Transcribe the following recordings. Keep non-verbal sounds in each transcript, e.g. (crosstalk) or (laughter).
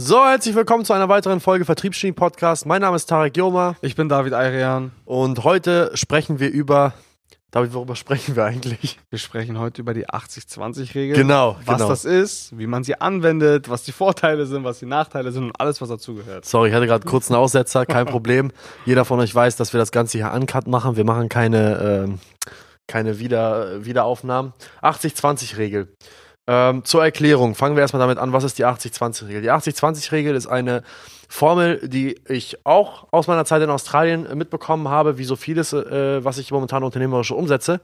So, herzlich willkommen zu einer weiteren Folge Vertriebsgenie Podcast. Mein Name ist Tarek Joma Ich bin David Ayrian. und heute sprechen wir über. David, worüber (laughs) sprechen wir eigentlich? Wir sprechen heute über die 80-20-Regel. Genau, Was genau. das ist, wie man sie anwendet, was die Vorteile sind, was die Nachteile sind und alles, was dazugehört. Sorry, ich hatte gerade kurz einen Aussetzer, kein (laughs) Problem. Jeder von euch weiß, dass wir das Ganze hier uncut machen. Wir machen keine, ähm, keine Wieder, Wiederaufnahmen. 80-20-Regel. Ähm, zur Erklärung, fangen wir erstmal damit an, was ist die 80-20-Regel? Die 80-20-Regel ist eine Formel, die ich auch aus meiner Zeit in Australien mitbekommen habe, wie so vieles, äh, was ich momentan unternehmerisch umsetze.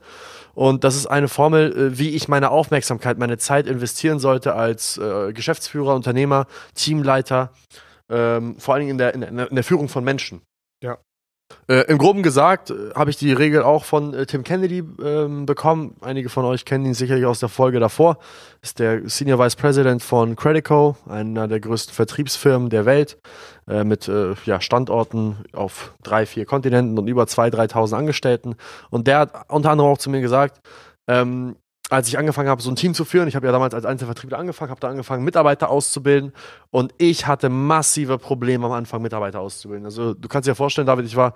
Und das ist eine Formel, äh, wie ich meine Aufmerksamkeit, meine Zeit investieren sollte als äh, Geschäftsführer, Unternehmer, Teamleiter, ähm, vor allen Dingen in der, in, der, in der Führung von Menschen. Ja. Äh, Im Groben gesagt äh, habe ich die Regel auch von äh, Tim Kennedy ähm, bekommen. Einige von euch kennen ihn sicherlich aus der Folge davor. Ist der Senior Vice President von Credico, einer der größten Vertriebsfirmen der Welt, äh, mit äh, ja, Standorten auf drei, vier Kontinenten und über 2.000, 3.000 Angestellten. Und der hat unter anderem auch zu mir gesagt, ähm, als ich angefangen habe, so ein Team zu führen, ich habe ja damals als Einzelvertriebler angefangen, habe da angefangen, Mitarbeiter auszubilden und ich hatte massive Probleme am Anfang, Mitarbeiter auszubilden. Also du kannst dir vorstellen, David, ich war,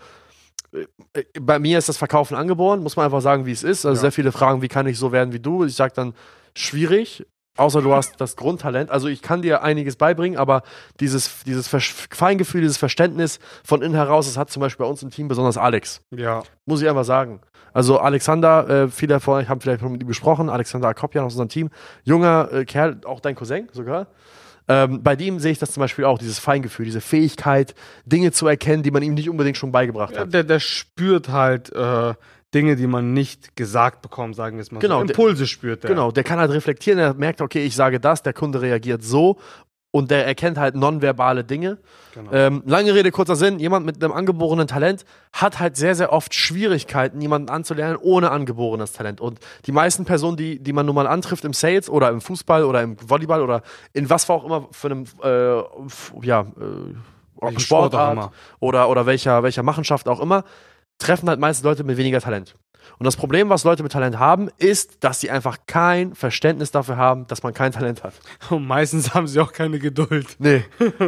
äh, bei mir ist das Verkaufen angeboren, muss man einfach sagen, wie es ist. Also Ja. sehr viele fragen, wie kann ich so werden wie du? Ich sage dann, schwierig, außer du hast das Grundtalent. Also ich kann dir einiges beibringen, aber dieses, dieses Ver Feingefühl, dieses Verständnis von innen heraus, das hat zum Beispiel bei uns im Team besonders Alex. Ja. Muss ich einfach sagen. Also Alexander, äh, viele von euch haben vielleicht schon mit ihm gesprochen, Alexander Akopjan aus unserem Team, junger äh, Kerl, auch dein Cousin sogar. Ähm, bei dem sehe ich das zum Beispiel auch, dieses Feingefühl, diese Fähigkeit, Dinge zu erkennen, die man ihm nicht unbedingt schon beigebracht ja hat. der, der spürt halt äh, Dinge, die man nicht gesagt bekommt, sagen wir es mal Genau, so. der- Impulse spürt der. Genau, der kann halt reflektieren, er merkt, okay, ich sage das, der Kunde reagiert so und der erkennt halt nonverbale Dinge. Genau. Ähm, lange Rede, kurzer Sinn, jemand mit einem angeborenen Talent hat halt sehr, sehr oft Schwierigkeiten, jemanden anzulernen ohne angeborenes Talent. Und die meisten Personen, die, die man nun mal antrifft im Sales oder im Fußball oder im Volleyball oder in was auch immer für einem, äh, ja, äh, Sport Sportart immer. oder, oder welcher, welcher Machenschaft auch immer, treffen halt meistens Leute mit weniger Talent. Und das Problem, was Leute mit Talent haben, ist, dass sie einfach kein Verständnis dafür haben, dass man kein Talent hat. (laughs) Und meistens haben sie auch keine Geduld. Nee.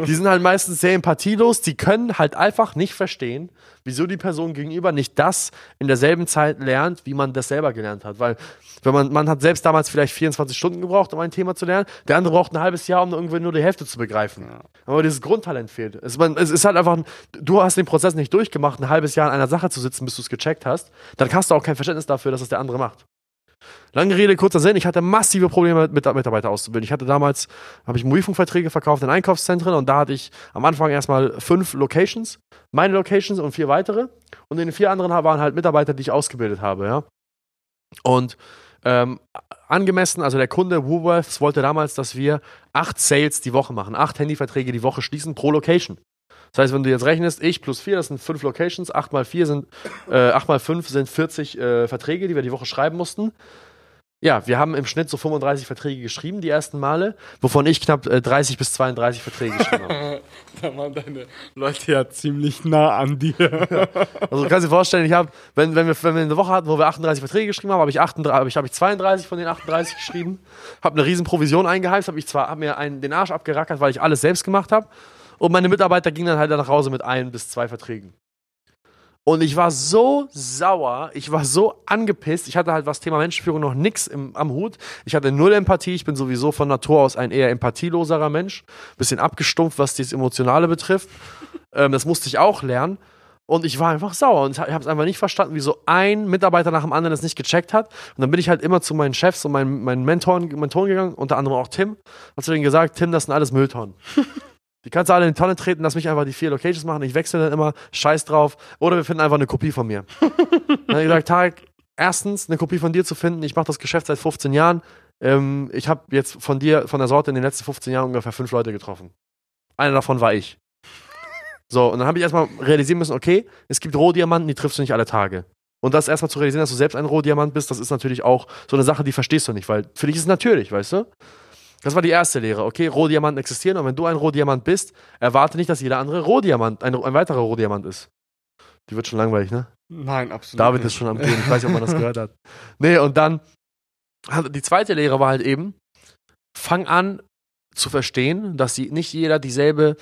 Die sind halt meistens sehr empathielos, die können halt einfach nicht verstehen, wieso die Person gegenüber nicht das in derselben Zeit lernt, wie man das selber gelernt hat. Weil, wenn man, man hat selbst damals vielleicht 24 Stunden gebraucht, um ein Thema zu lernen, der andere braucht ein halbes Jahr, um irgendwie nur die Hälfte zu begreifen. Ja. Aber dieses Grundtalent fehlt. Es, man, es ist halt einfach, ein- du hast den Prozess nicht durchgemacht, ein halbes Jahr an einer Sache zu sitzen, bis du es gecheckt hast, dann hast du auch kein Verständnis dafür, dass es der andere macht. Lange Rede, kurzer Sinn, ich hatte massive Probleme mit Mitarbeiter auszubilden. Ich hatte damals, habe ich Mobilfunkverträge verkauft in Einkaufszentren und da hatte ich am Anfang erstmal fünf Locations, meine Locations und vier weitere. Und in den vier anderen waren halt Mitarbeiter, die ich ausgebildet habe, ja. Und ähm, angemessen, also der Kunde Woolworths wollte damals, dass wir acht Sales die Woche machen, acht Handyverträge die Woche schließen pro Location. Das heißt, wenn du jetzt rechnest, ich plus vier, das sind fünf Locations, acht mal vier sind, äh, acht mal fünf sind 40 äh, Verträge, die wir die Woche schreiben mussten. Ja, wir haben im Schnitt so 35 Verträge geschrieben, die ersten Male, wovon ich knapp äh, 30 bis 32 Verträge geschrieben habe. (laughs) Da waren deine Leute ja ziemlich nah an dir. Also du kannst dir vorstellen, ich habe, wenn, wenn, wir, wenn wir eine Woche hatten, wo wir 38 Verträge geschrieben haben, habe ich, 38, hab ich, hab ich 32 von den 38 geschrieben, habe eine riesen Provision eingeheimst, habe ich zwar hab mir einen, den Arsch abgerackert, weil ich alles selbst gemacht habe und meine Mitarbeiter gingen dann halt nach Hause mit ein bis zwei Verträgen. Und ich war so sauer, ich war so angepisst. Ich hatte halt was Thema Menschenführung noch nix im, am Hut. Ich hatte null Empathie. Ich bin sowieso von Natur aus ein eher empathieloserer Mensch. Bisschen abgestumpft, was das Emotionale betrifft. (laughs) Ähm, das musste ich auch lernen. Und ich war einfach sauer und ich habe es einfach nicht verstanden, wieso ein Mitarbeiter nach dem anderen das nicht gecheckt hat. Und dann bin ich halt immer zu meinen Chefs und meinen, meinen Mentoren, Mentoren gegangen, unter anderem auch Tim. Hab zu denen gesagt, Tim, das sind alles Mülltonnen. (laughs) Die kannst du alle in die Tonne treten, lass mich einfach die vier Locations machen. Ich wechsle dann immer, scheiß drauf. Oder wir finden einfach eine Kopie von mir. (laughs) dann habe ich gesagt, Tarek, erstens eine Kopie von dir zu finden. Ich mache das Geschäft seit 15 Jahren. Ähm, ich habe jetzt von dir, von der Sorte in den letzten 15 Jahren ungefähr fünf Leute getroffen. Einer davon war ich. (laughs) So, und dann habe ich erstmal realisieren müssen, okay, es gibt Rohdiamanten, die triffst du nicht alle Tage. Und das erstmal zu realisieren, dass du selbst ein Rohdiamant bist, das ist natürlich auch so eine Sache, die verstehst du nicht, weil für dich ist es natürlich, weißt du? Das war die erste Lehre. Okay, Rohdiamanten existieren und wenn du ein Rohdiamant bist, erwarte nicht, dass jeder andere Rohdiamant, ein, ein weiterer Rohdiamant ist. Die wird schon langweilig, ne? Nein, absolut. David nicht. ist schon am Gehen. Ich weiß nicht, ob man das gehört hat. (laughs) Nee, und dann, die zweite Lehre war halt eben, fang an, zu verstehen, dass sie nicht jeder dieselbe,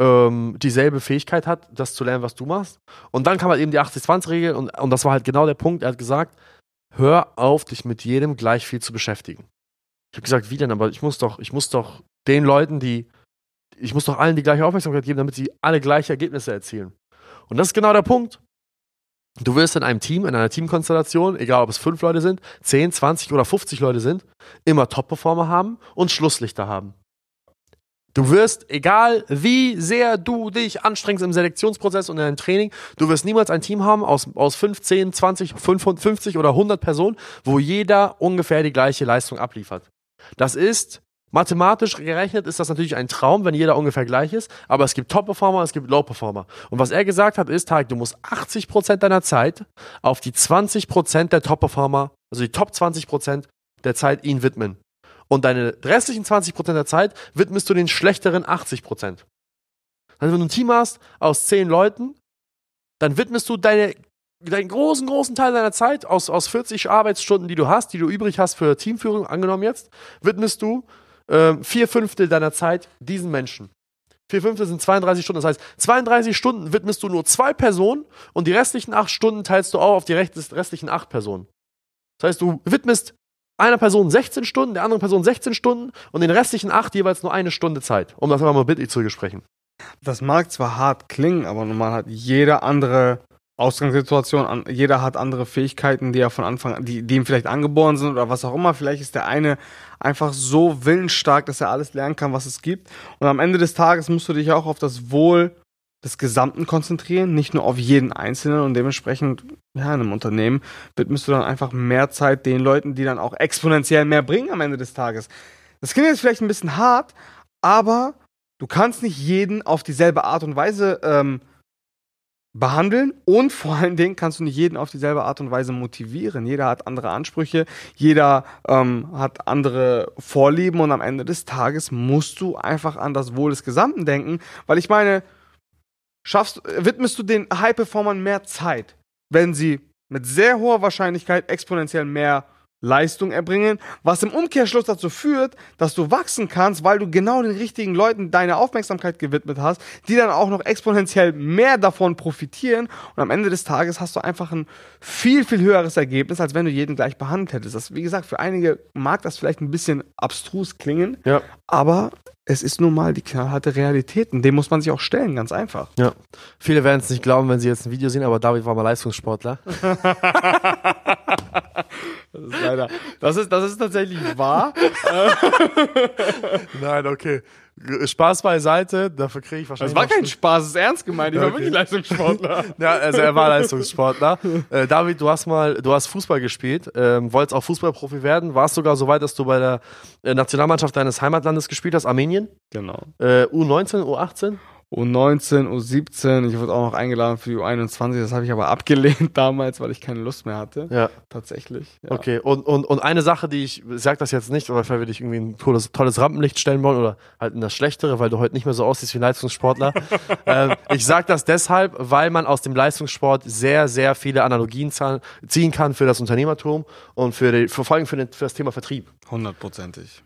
ähm, dieselbe Fähigkeit hat, das zu lernen, was du machst. Und dann kam halt eben die 80-20-Regel und, und das war halt genau der Punkt. Er hat gesagt, hör auf, dich mit jedem gleich viel zu beschäftigen. Ich habe gesagt, wie denn? Aber ich muss doch, ich muss doch den Leuten, die, ich muss doch allen die gleiche Aufmerksamkeit geben, damit sie alle gleiche Ergebnisse erzielen. Und das ist genau der Punkt. Du wirst in einem Team, in einer Teamkonstellation, egal ob es fünf Leute sind, 10, 20 oder 50 Leute sind, immer Top-Performer haben und Schlusslichter haben. Du wirst, egal wie sehr du dich anstrengst im Selektionsprozess und in deinem Training, du wirst niemals ein Team haben aus, aus 5, 10, 20, 55 oder 100 Personen, wo jeder ungefähr die gleiche Leistung abliefert. Das ist Mathematisch gerechnet ist das natürlich ein Traum, wenn jeder ungefähr gleich ist, aber es gibt Top-Performer, es gibt Low-Performer. Und was er gesagt hat, ist, Tarek, du musst 80% deiner Zeit auf die 20% der Top-Performer, also die Top 20% der Zeit ihn widmen. Und deine restlichen 20% der Zeit widmest du den schlechteren 80%. Also wenn du ein Team hast aus 10 Leuten, dann widmest du deine, deinen großen, großen Teil deiner Zeit aus, aus 40 Arbeitsstunden, die du hast, die du übrig hast für Teamführung, angenommen jetzt, widmest du ähm, vier Fünftel deiner Zeit diesen Menschen. Vier Fünftel sind 32 Stunden. Das heißt, 32 Stunden widmest du nur zwei Personen und die restlichen acht Stunden teilst du auch auf die restlichen acht Personen. Das heißt, du widmest einer Person 16 Stunden, der anderen Person 16 Stunden und den restlichen acht jeweils nur eine Stunde Zeit, um das einfach mal bildlich zu besprechen. Das mag zwar hart klingen, aber normal hat jeder andere Ausgangssituation. Jeder hat andere Fähigkeiten, die er von Anfang, die, die ihm vielleicht angeboren sind oder was auch immer. Vielleicht ist der eine einfach so willensstark, dass er alles lernen kann, was es gibt. Und am Ende des Tages musst du dich auch auf das Wohl des Gesamten konzentrieren, nicht nur auf jeden Einzelnen und dementsprechend, ja, in einem Unternehmen widmest du dann einfach mehr Zeit den Leuten, die dann auch exponentiell mehr bringen am Ende des Tages. Das klingt jetzt vielleicht ein bisschen hart, aber du kannst nicht jeden auf dieselbe Art und Weise ähm, behandeln und vor allen Dingen kannst du nicht jeden auf dieselbe Art und Weise motivieren. Jeder hat andere Ansprüche, jeder ähm, hat andere Vorlieben und am Ende des Tages musst du einfach an das Wohl des Gesamten denken, weil ich meine, schaffst, widmest du den High-Performern mehr Zeit, wenn sie mit sehr hoher Wahrscheinlichkeit exponentiell mehr Leistung erbringen, was im Umkehrschluss dazu führt, dass du wachsen kannst, weil du genau den richtigen Leuten deine Aufmerksamkeit gewidmet hast, die dann auch noch exponentiell mehr davon profitieren und am Ende des Tages hast du einfach ein viel, viel höheres Ergebnis, als wenn du jeden gleich behandelt hättest. Das, wie gesagt, für einige mag das vielleicht ein bisschen abstrus klingen, ja. aber es ist nun mal die knallharte Realität und dem muss man sich auch stellen, ganz einfach. Ja. Viele werden es nicht glauben, wenn sie jetzt ein Video sehen, aber David war mal Leistungssportler. (laughs) Das ist leider. Das ist, das ist tatsächlich wahr. (laughs) Nein, okay. Spaß beiseite, dafür kriege ich wahrscheinlich. Das war kein Spaß, das ist ernst gemeint. Ich okay. war wirklich Leistungssportler. (laughs) ja, also er war Leistungssportler. (laughs) Äh, David, du hast mal, du hast Fußball gespielt, ähm, wolltest auch Fußballprofi werden, warst sogar so weit, dass du bei der äh, Nationalmannschaft deines Heimatlandes gespielt hast, Armenien. Genau. Äh, U19, U18? U19, U17, ich wurde auch noch eingeladen für die U21, das habe ich aber (laughs) abgelehnt damals, weil ich keine Lust mehr hatte. Ja. Tatsächlich. Ja. Okay, und, und, und eine Sache, die ich, sag das jetzt nicht, weil wir dich irgendwie ein tolles, tolles Rampenlicht stellen wollen oder halt in das Schlechtere, weil du heute nicht mehr so aussiehst wie ein Leistungssportler. (laughs) ähm, ich sag das deshalb, weil man aus dem Leistungssport sehr, sehr viele Analogien ziehen kann für das Unternehmertum und für, die, für vor allem für, den, für das Thema Vertrieb. Hundertprozentig.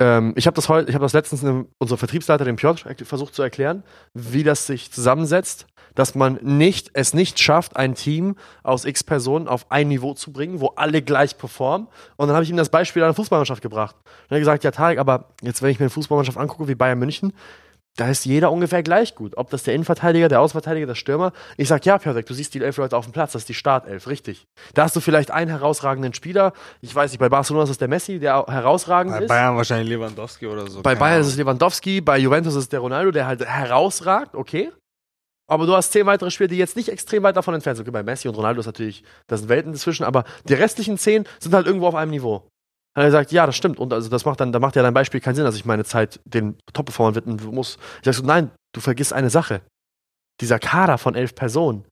Ähm, ich habe das heute, ich habe das letztens einem, unserem Vertriebsleiter, dem Piotr, versucht zu erklären, wie das sich zusammensetzt, dass man nicht, es nicht schafft, ein Team aus x Personen auf ein Niveau zu bringen, wo alle gleich performen. Und dann habe ich ihm das Beispiel einer Fußballmannschaft gebracht. Und er hat gesagt, ja Tarek, aber jetzt, wenn ich mir eine Fußballmannschaft angucke, wie Bayern München, da ist jeder ungefähr gleich gut. Ob das der Innenverteidiger, der Außenverteidiger, der Stürmer. Ich sag, ja, Piotrek, du siehst die elf Leute auf dem Platz, das ist die Startelf, richtig. Da hast du vielleicht einen herausragenden Spieler. Ich weiß nicht, bei Barcelona ist es der Messi, der herausragend bei ist. Bei Bayern wahrscheinlich Lewandowski oder so. Bei Bayern ist es Lewandowski, bei Juventus ist es der Ronaldo, der halt herausragt, okay. Aber du hast zehn weitere Spieler, die jetzt nicht extrem weit davon entfernt sind. Okay, bei Messi und Ronaldo ist natürlich, das sind Welten dazwischen, aber die restlichen zehn sind halt irgendwo auf einem Niveau. Hat er gesagt, ja, das stimmt. Und also das macht dann, da macht ja dein Beispiel keinen Sinn, dass ich meine Zeit den Top-Performern widmen muss. Ich sag so, nein, du vergisst eine Sache. Dieser Kader von elf Personen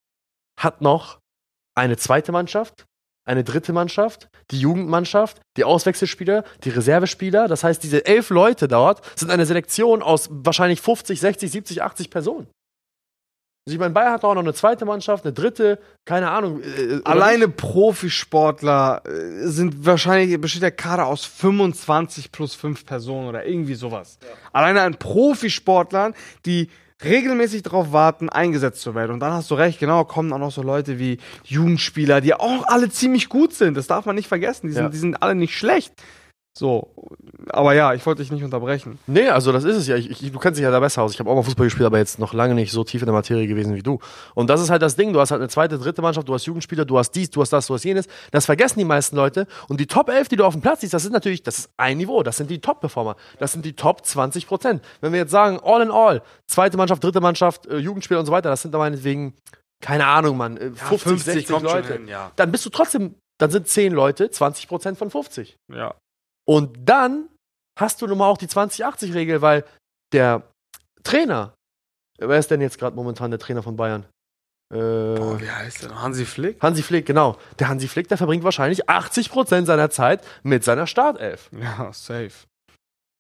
hat noch eine zweite Mannschaft, eine dritte Mannschaft, die Jugendmannschaft, die Auswechselspieler, die Reservespieler. Das heißt, diese elf Leute dort sind eine Selektion aus wahrscheinlich 50, 60, 70, 80 Personen. Ich meine, Bayern hat auch noch eine zweite Mannschaft, eine dritte, keine Ahnung. äh, Alleine? Profisportler äh, sind wahrscheinlich, besteht der Kader aus 25 plus 5 Personen oder irgendwie sowas. Alleine an Profisportlern, die regelmäßig darauf warten, eingesetzt zu werden. Und dann hast du recht, genau, kommen auch noch so Leute wie Jugendspieler, die auch alle ziemlich gut sind. Das darf man nicht vergessen. Die sind, Ja. die sind alle nicht schlecht. So, aber ja, ich wollte dich nicht unterbrechen. Nee, also das ist es ja. Ich, ich, du kennst dich ja da besser aus. Ich habe auch mal Fußball gespielt, aber jetzt noch lange nicht so tief in der Materie gewesen wie du. Und das ist halt das Ding. Du hast halt eine zweite, dritte Mannschaft, du hast Jugendspieler, du hast dies, du hast das, du hast jenes. Das vergessen die meisten Leute. Und die Top 11, die du auf dem Platz siehst, das sind natürlich, das ist ein Niveau. Das sind die Top-Performer. Das sind die Top 20 Prozent. Wenn wir jetzt sagen, all in all, zweite Mannschaft, dritte Mannschaft, äh, Jugendspieler und so weiter, das sind da meinetwegen, keine Ahnung, Mann, äh, 50, 50 60 kommt schon Leute. hin, ja. Dann bist du trotzdem, dann sind 10 Leute 20 Prozent von 50. Ja. Und dann hast du nun mal auch die 20-80-Regel, weil der Trainer, wer ist denn jetzt gerade momentan der Trainer von Bayern? Äh, Boah, wie heißt der? Hansi Flick? Hansi Flick, genau. Der Hansi Flick, der verbringt wahrscheinlich 80% seiner Zeit mit seiner Startelf. Ja, safe.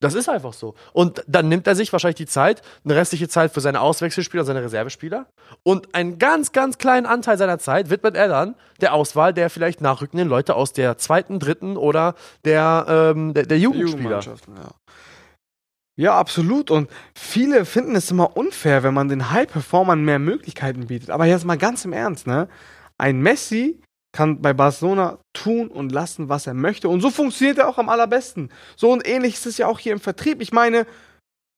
Das ist einfach so. Und dann nimmt er sich wahrscheinlich die Zeit, eine restliche Zeit für seine Auswechselspieler, seine Reservespieler. Und einen ganz, ganz kleinen Anteil seiner Zeit widmet er dann der Auswahl der vielleicht nachrückenden Leute aus der zweiten, dritten oder der, ähm, der, der Jugendspieler. Ja. Ja, absolut. Und viele finden es immer unfair, wenn man den High-Performern mehr Möglichkeiten bietet. Aber jetzt mal ganz im Ernst, ne? Ein Messi kann bei Barcelona tun und lassen, was er möchte. Und so funktioniert er auch am allerbesten. So und ähnlich ist es ja auch hier im Vertrieb. Ich meine,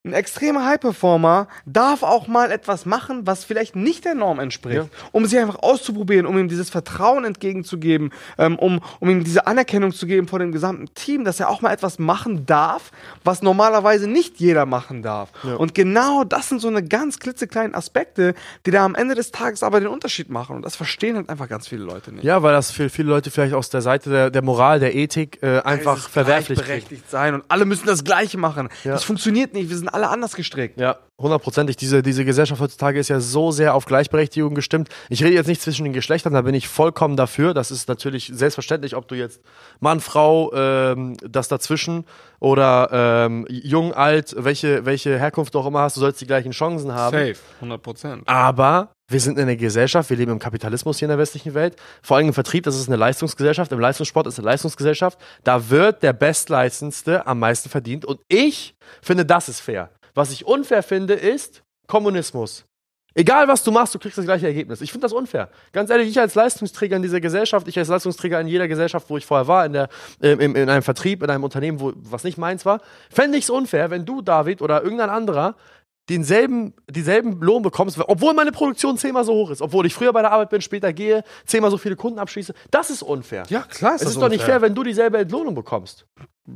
ein extremer High-Performer darf auch mal etwas machen, was vielleicht nicht der Norm entspricht, Ja. um sich einfach auszuprobieren, um ihm dieses Vertrauen entgegenzugeben, ähm, um, um ihm diese Anerkennung zu geben vor dem gesamten Team, dass er auch mal etwas machen darf, was normalerweise nicht jeder machen darf. Ja. Und genau das sind so eine ganz klitzekleinen Aspekte, die da am Ende des Tages aber den Unterschied machen. Und das verstehen halt einfach ganz viele Leute nicht. Ja, weil das für viele Leute vielleicht aus der Seite der, der Moral, der Ethik äh, einfach verwerflich gleichberechtigt sein und alle müssen das Gleiche machen. Ja. Das funktioniert nicht. Wir sind alle anders gestrickt. Ja, hundertprozentig. Diese, diese Gesellschaft heutzutage ist ja so sehr auf Gleichberechtigung gestimmt. Ich rede jetzt nicht zwischen den Geschlechtern, da bin ich vollkommen dafür. Das ist natürlich selbstverständlich, ob du jetzt Mann, Frau, ähm, das dazwischen oder ähm, jung, alt, welche, welche Herkunft du auch immer hast, du sollst die gleichen Chancen haben. Safe, 100 Prozent. Aber wir sind in einer Gesellschaft, wir leben im Kapitalismus hier in der westlichen Welt. Vor allem im Vertrieb, das ist eine Leistungsgesellschaft, im Leistungssport ist eine Leistungsgesellschaft. Da wird der Bestleistendste am meisten verdient. Und ich finde, das ist fair. Was ich unfair finde, ist Kommunismus. Egal was du machst, du kriegst das gleiche Ergebnis. Ich finde das unfair. Ganz ehrlich, ich als Leistungsträger in dieser Gesellschaft, ich als Leistungsträger in jeder Gesellschaft, wo ich vorher war, in, der, ähm, im, in einem Vertrieb, in einem Unternehmen, wo, was nicht meins war, fände ich es unfair, wenn du, David, oder irgendein anderer denselben, dieselben Lohn bekommst, obwohl meine Produktion zehnmal so hoch ist, obwohl ich früher bei der Arbeit bin, später gehe, zehnmal so viele Kunden abschließe. Das ist unfair. Ja, klar es ist doch nicht fair, wenn du dieselbe Entlohnung bekommst.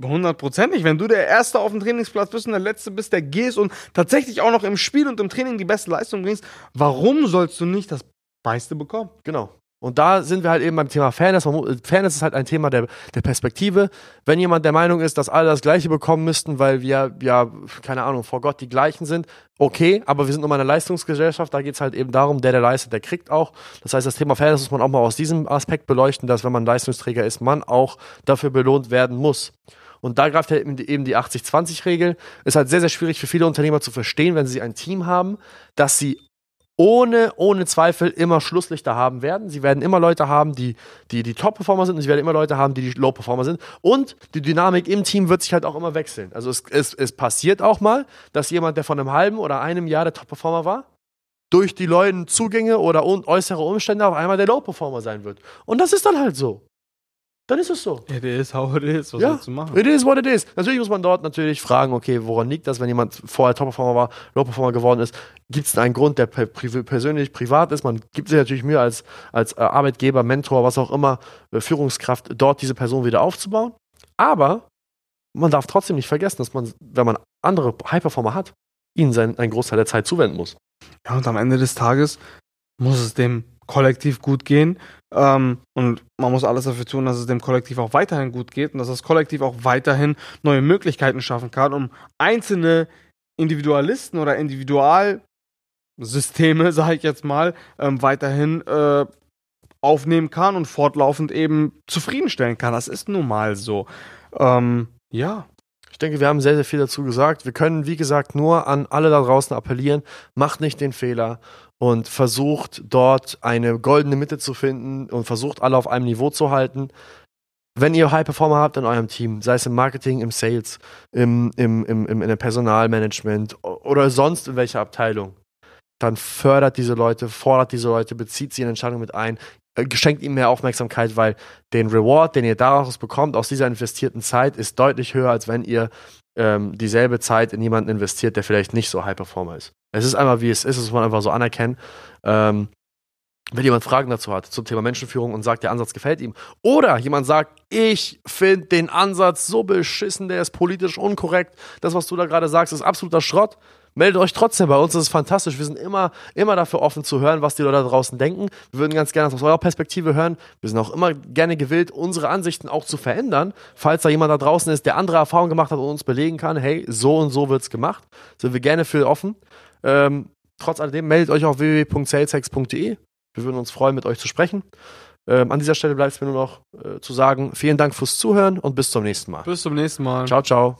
Hundertprozentig. Wenn du der Erste auf dem Trainingsplatz bist und der Letzte bist, der gehst und tatsächlich auch noch im Spiel und im Training die beste Leistung bringst, warum sollst du nicht das meiste bekommen? Genau. Und da sind wir halt eben beim Thema Fairness. Fairness ist halt ein Thema der, der Perspektive. Wenn jemand der Meinung ist, dass alle das Gleiche bekommen müssten, weil wir, ja, keine Ahnung, vor Gott die Gleichen sind, okay, aber wir sind nun mal eine Leistungsgesellschaft, da geht es halt eben darum, der, der leistet, der kriegt auch. Das heißt, das Thema Fairness muss man auch mal aus diesem Aspekt beleuchten, dass wenn man Leistungsträger ist, man auch dafür belohnt werden muss. Und da greift halt eben die 80-20-Regel. Ist halt sehr, sehr schwierig für viele Unternehmer zu verstehen, wenn sie ein Team haben, dass sie ohne, ohne Zweifel immer Schlusslichter haben werden. Sie werden immer Leute haben, die die, die Top-Performer sind und sie werden immer Leute haben, die die Low-Performer sind. Und die Dynamik im Team wird sich halt auch immer wechseln. Also es, es, es passiert auch mal, dass jemand, der von einem halben oder einem Jahr der Top-Performer war, durch die neuen Zugänge oder äußere Umstände auf einmal der Low-Performer sein wird. Und das ist dann halt so. Dann ist es so. It is how it is. Was Ja, willst du machen? it is what it is. Natürlich muss man dort natürlich fragen, okay, woran liegt das, wenn jemand vorher Top-Performer war, Low-Performer geworden ist? Gibt es einen Grund, der pri persönlich privat ist? Man gibt sich natürlich Mühe als, als äh, Arbeitgeber, Mentor, was auch immer, äh, Führungskraft, dort diese Person wieder aufzubauen. Aber man darf trotzdem nicht vergessen, dass man, wenn man andere High-Performer hat, ihnen sein, einen Großteil der Zeit zuwenden muss. Ja, und am Ende des Tages muss es dem Kollektiv gut gehen. Ähm, und man muss alles dafür tun, dass es dem Kollektiv auch weiterhin gut geht und dass das Kollektiv auch weiterhin neue Möglichkeiten schaffen kann, um einzelne Individualisten oder Individualsysteme, (laughs) sage ich jetzt mal, ähm, weiterhin äh, aufnehmen kann und fortlaufend eben zufriedenstellen kann. Das ist nun mal so. Ähm, ja. Ich denke, wir haben sehr, sehr viel dazu gesagt. Wir können, wie gesagt, nur an alle da draußen appellieren, macht nicht den Fehler und versucht dort eine goldene Mitte zu finden und versucht alle auf einem Niveau zu halten. Wenn ihr High Performer habt in eurem Team, sei es im Marketing, im Sales, im, im, im, im, in der Personalmanagement oder sonst in welcher Abteilung, dann fördert diese Leute, fordert diese Leute, bezieht sie in Entscheidungen mit ein, äh, schenkt ihm mehr Aufmerksamkeit, weil den Reward, den ihr daraus bekommt, aus dieser investierten Zeit, ist deutlich höher, als wenn ihr ähm, dieselbe Zeit in jemanden investiert, der vielleicht nicht so High Performer ist. Es ist einfach, wie es ist, das muss man einfach so anerkennen. Ähm, wenn jemand Fragen dazu hat zum Thema Menschenführung und sagt, der Ansatz gefällt ihm, oder jemand sagt, ich finde den Ansatz so beschissen, der ist politisch unkorrekt, das, was du da gerade sagst, ist absoluter Schrott, meldet euch trotzdem bei uns, das ist fantastisch. Wir sind immer, immer dafür offen zu hören, was die Leute da draußen denken. Wir würden ganz gerne aus eurer Perspektive hören. Wir sind auch immer gerne gewillt, unsere Ansichten auch zu verändern. Falls da jemand da draußen ist, der andere Erfahrungen gemacht hat und uns belegen kann, hey, so und so wird's gemacht, sind wir gerne für offen. Ähm, trotz alledem meldet euch auf www.saleshex.de. Wir würden uns freuen, mit euch zu sprechen. Ähm, an dieser Stelle bleibt es mir nur noch äh, zu sagen, vielen Dank fürs Zuhören und bis zum nächsten Mal. Bis zum nächsten Mal. Ciao, ciao.